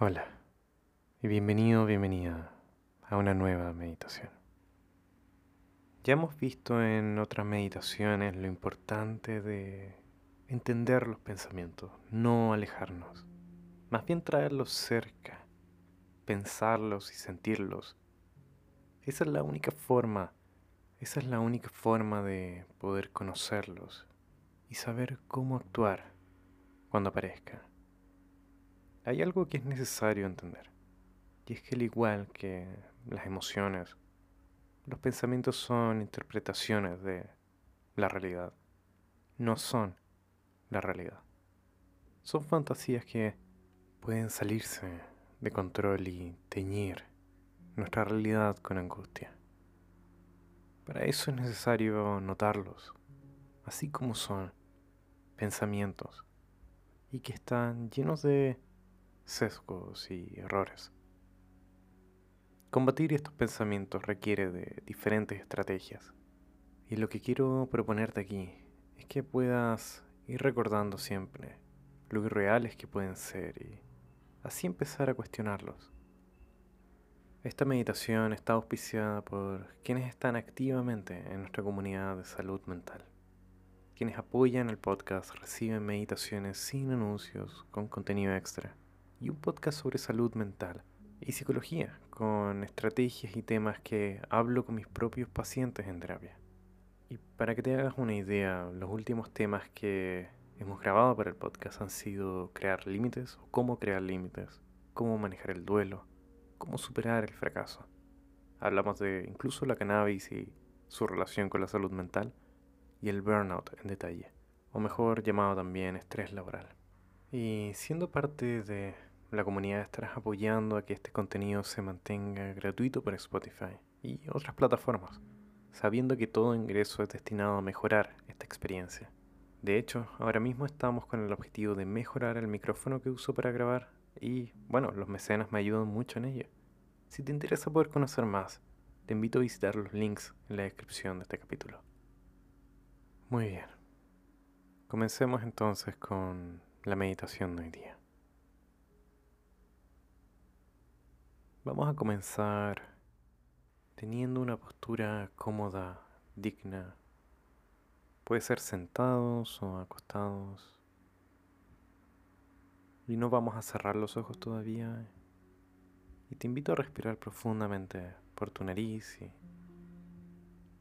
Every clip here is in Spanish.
Hola y bienvenido, bienvenida a una nueva meditación. Ya hemos visto en otras meditaciones lo importante de entender los pensamientos, no alejarnos, más bien traerlos cerca, pensarlos y sentirlos. Esa es la única forma, esa es la única forma de poder conocerlos y saber cómo actuar cuando aparezca hay algo que es necesario entender. Y es que al igual que las emociones, los pensamientos son interpretaciones de la realidad. No son la realidad. Son fantasías que pueden salirse de control y teñir nuestra realidad con angustia. Para eso es necesario notarlos, así como son pensamientos, y que están llenos de sesgos y errores. Combatir estos pensamientos requiere de diferentes estrategias. Y lo que quiero proponerte aquí es que puedas ir recordando siempre lo irreales que pueden ser y así empezar a cuestionarlos. Esta meditación está auspiciada por quienes están activamente en nuestra comunidad de salud mental. Quienes apoyan el podcast reciben meditaciones sin anuncios con contenido extra y un podcast sobre salud mental y psicología, con estrategias y temas que hablo con mis propios pacientes en terapia. Y para que te hagas una idea, los últimos temas que hemos grabado para el podcast han sido crear límites o cómo crear límites, cómo manejar el duelo, cómo superar el fracaso. Hablamos de incluso la cannabis y su relación con la salud mental y el burnout en detalle, o mejor llamado también estrés laboral. Y siendo parte de la comunidad estarás apoyando a que este contenido se mantenga gratuito por Spotify y otras plataformas, sabiendo que todo ingreso es destinado a mejorar esta experiencia. De hecho, ahora mismo estamos con el objetivo de mejorar el micrófono que uso para grabar y, bueno, los mecenas me ayudan mucho en ello. Si te interesa poder conocer más, te invito a visitar los links en la descripción de este capítulo. Muy bien. Comencemos entonces con la meditación de hoy día. Vamos a comenzar teniendo una postura cómoda, digna. Puede ser sentados o acostados. Y no vamos a cerrar los ojos todavía. Y te invito a respirar profundamente por tu nariz y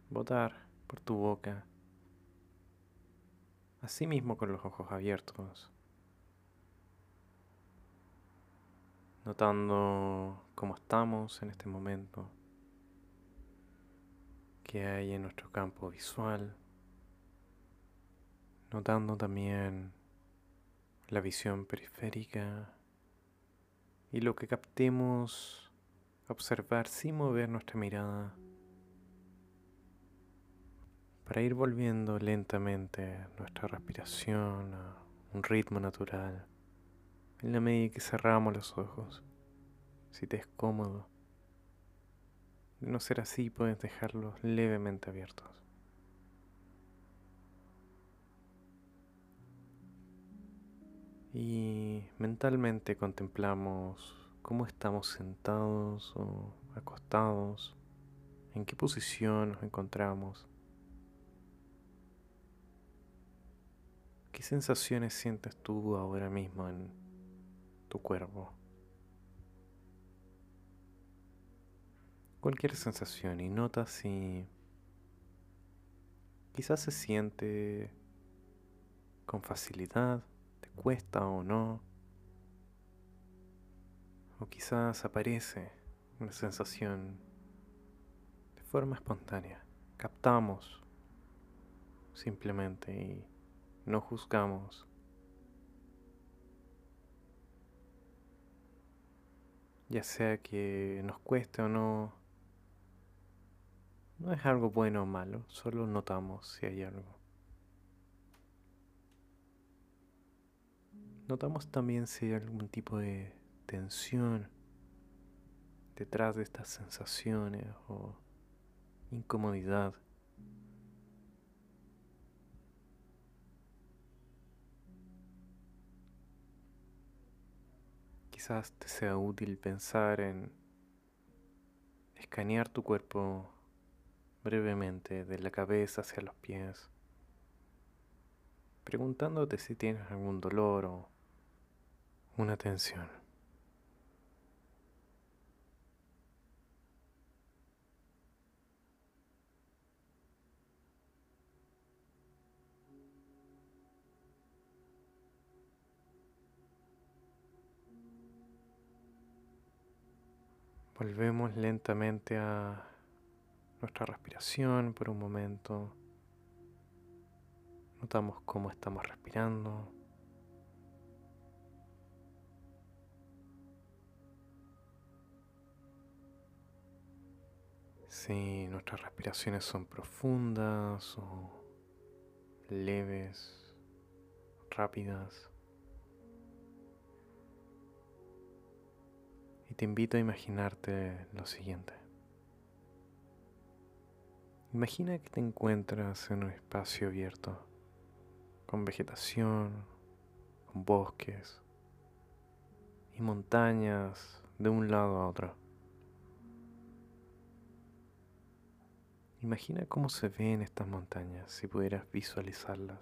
botar por tu boca. Así mismo con los ojos abiertos. Notando cómo estamos en este momento, qué hay en nuestro campo visual, notando también la visión periférica y lo que captemos, observar sin mover nuestra mirada para ir volviendo lentamente nuestra respiración a un ritmo natural en la medida que cerramos los ojos. Si te es cómodo. De no ser así, puedes dejarlos levemente abiertos. Y mentalmente contemplamos cómo estamos sentados o acostados, en qué posición nos encontramos, qué sensaciones sientes tú ahora mismo en tu cuerpo. Cualquier sensación y nota si quizás se siente con facilidad, te cuesta o no, o quizás aparece una sensación de forma espontánea. Captamos simplemente y no juzgamos ya sea que nos cueste o no, no es algo bueno o malo, solo notamos si hay algo. Notamos también si hay algún tipo de tensión detrás de estas sensaciones o incomodidad. Quizás te sea útil pensar en escanear tu cuerpo brevemente de la cabeza hacia los pies, preguntándote si tienes algún dolor o una tensión. Volvemos lentamente a nuestra respiración por un momento. Notamos cómo estamos respirando. Si nuestras respiraciones son profundas o leves, rápidas. Y te invito a imaginarte lo siguiente. Imagina que te encuentras en un espacio abierto, con vegetación, con bosques y montañas de un lado a otro. Imagina cómo se ven estas montañas si pudieras visualizarlas,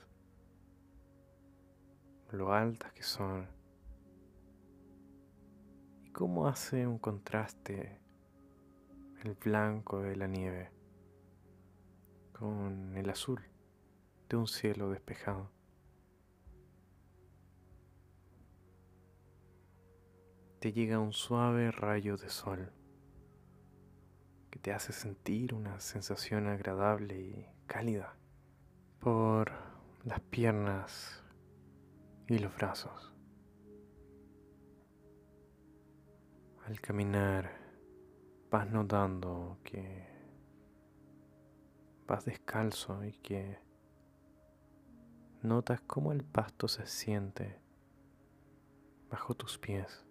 lo altas que son cómo hace un contraste el blanco de la nieve con el azul de un cielo despejado. Te llega un suave rayo de sol que te hace sentir una sensación agradable y cálida por las piernas y los brazos. Al caminar vas notando que vas descalzo y que notas cómo el pasto se siente bajo tus pies.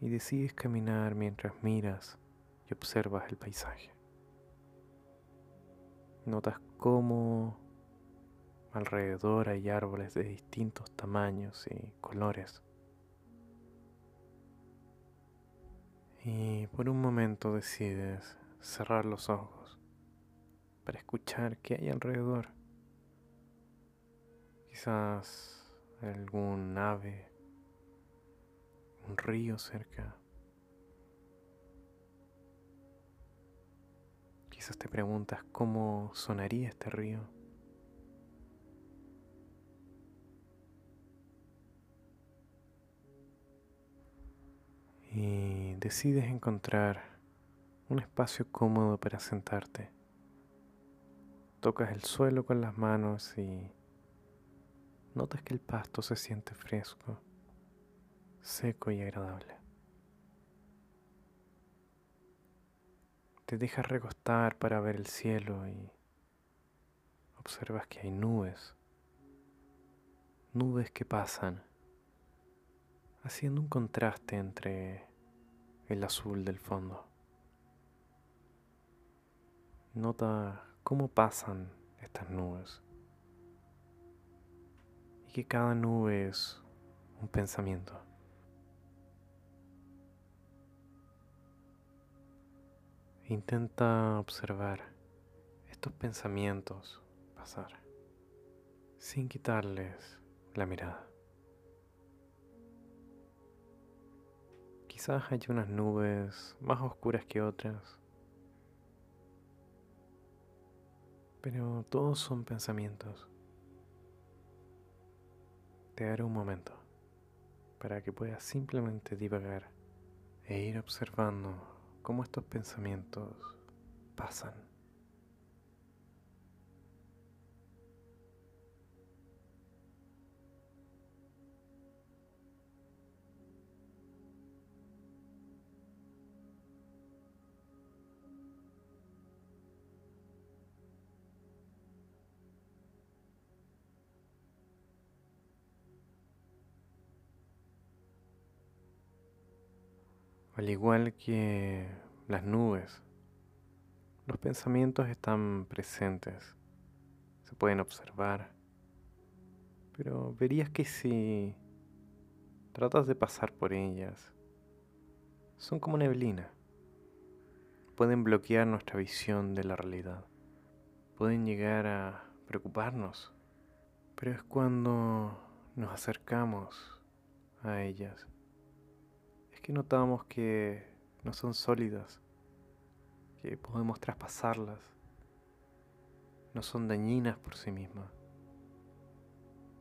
Y decides caminar mientras miras y observas el paisaje. Notas cómo alrededor hay árboles de distintos tamaños y colores. Y por un momento decides cerrar los ojos para escuchar qué hay alrededor. Quizás algún ave, un río cerca. Quizás te preguntas cómo sonaría este río. y decides encontrar un espacio cómodo para sentarte. Tocas el suelo con las manos y notas que el pasto se siente fresco, seco y agradable. Te dejas recostar para ver el cielo y observas que hay nubes, nubes que pasan haciendo un contraste entre el azul del fondo. Nota cómo pasan estas nubes y que cada nube es un pensamiento. Intenta observar estos pensamientos pasar sin quitarles la mirada. Quizás hay unas nubes más oscuras que otras, pero todos son pensamientos. Te daré un momento para que puedas simplemente divagar e ir observando cómo estos pensamientos pasan. Al igual que las nubes, los pensamientos están presentes, se pueden observar, pero verías que si tratas de pasar por ellas, son como neblina. Pueden bloquear nuestra visión de la realidad. Pueden llegar a preocuparnos. Pero es cuando nos acercamos a ellas. Que notamos que no son sólidas, que podemos traspasarlas, no son dañinas por sí mismas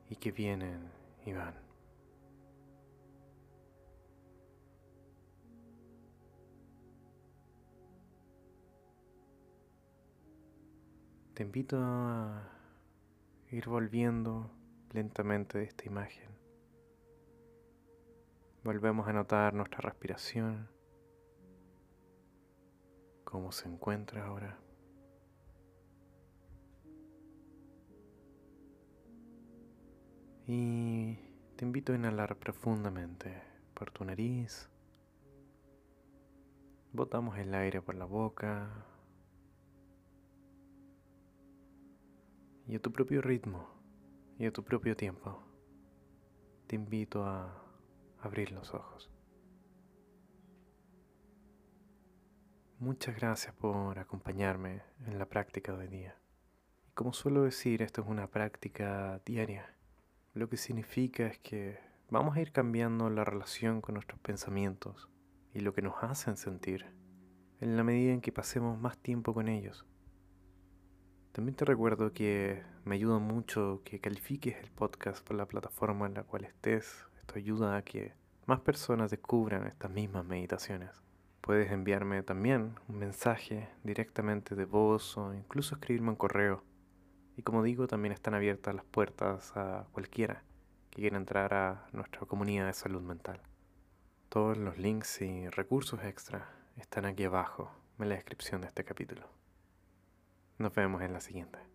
y que vienen y van. Te invito a ir volviendo lentamente de esta imagen. Volvemos a notar nuestra respiración, cómo se encuentra ahora. Y te invito a inhalar profundamente por tu nariz. Botamos el aire por la boca. Y a tu propio ritmo y a tu propio tiempo, te invito a abrir los ojos. Muchas gracias por acompañarme en la práctica de día. Y como suelo decir, esto es una práctica diaria. Lo que significa es que vamos a ir cambiando la relación con nuestros pensamientos y lo que nos hacen sentir en la medida en que pasemos más tiempo con ellos. También te recuerdo que me ayuda mucho que califiques el podcast por la plataforma en la cual estés. Ayuda a que más personas descubran estas mismas meditaciones. Puedes enviarme también un mensaje directamente de voz o incluso escribirme un correo y como digo, también están abiertas las puertas a cualquiera que quiera entrar a nuestra comunidad de salud mental. Todos los links y recursos extra están aquí abajo en la descripción de este capítulo. Nos vemos en la siguiente.